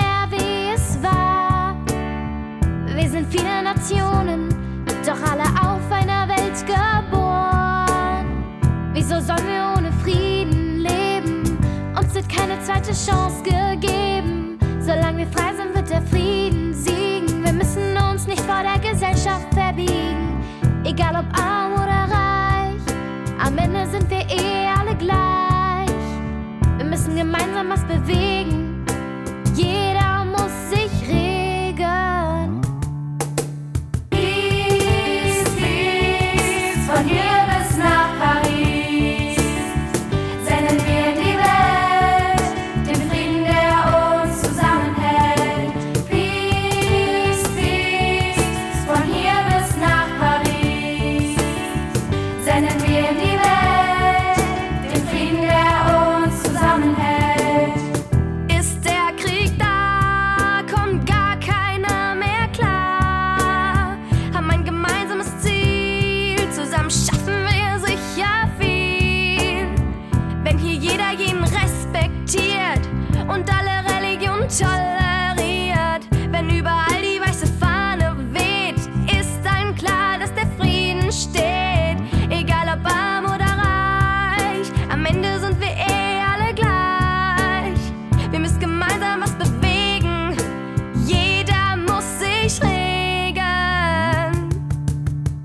mehr wie es war. Wir sind viele Nationen, doch alle auf einer Welt geboren. Wieso sollen wir ohne Frieden leben? Uns wird keine zweite Chance gegeben. Solange wir frei sind, wird der Frieden siegen. Wir müssen uns nicht vor der Gesellschaft verbiegen. Egal ob arm oder reich, am Ende sind wir eh alle gleich. Wir müssen gemeinsam was bewegen.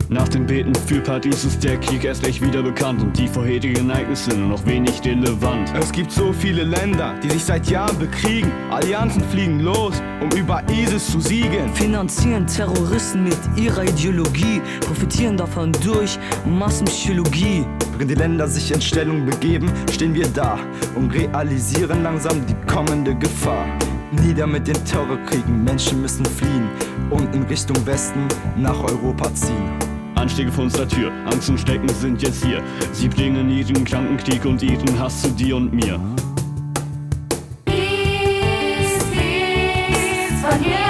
Nach dem Beten für Paradies ist der Krieg erst recht wieder bekannt und die vorherigen Ereignisse nur noch wenig relevant. Es gibt so viele Länder, die sich seit Jahren bekriegen. Allianzen fliegen los, um über ISIS zu siegen. finanzieren Terroristen mit ihrer Ideologie, profitieren davon durch Massenpsychologie. Während die Länder sich in Stellung begeben, stehen wir da und realisieren langsam die kommende Gefahr. Nieder mit den Terrorkriegen, Menschen müssen fliehen und in Richtung Westen nach Europa ziehen. Anstiege vor unserer Tür. Angst und Stecken sind jetzt hier. Sie bringen ihren Krankenkrieg und ihren Hass zu dir und mir. Peace, peace,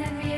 and we